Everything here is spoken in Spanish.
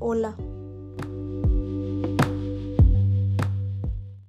Hola.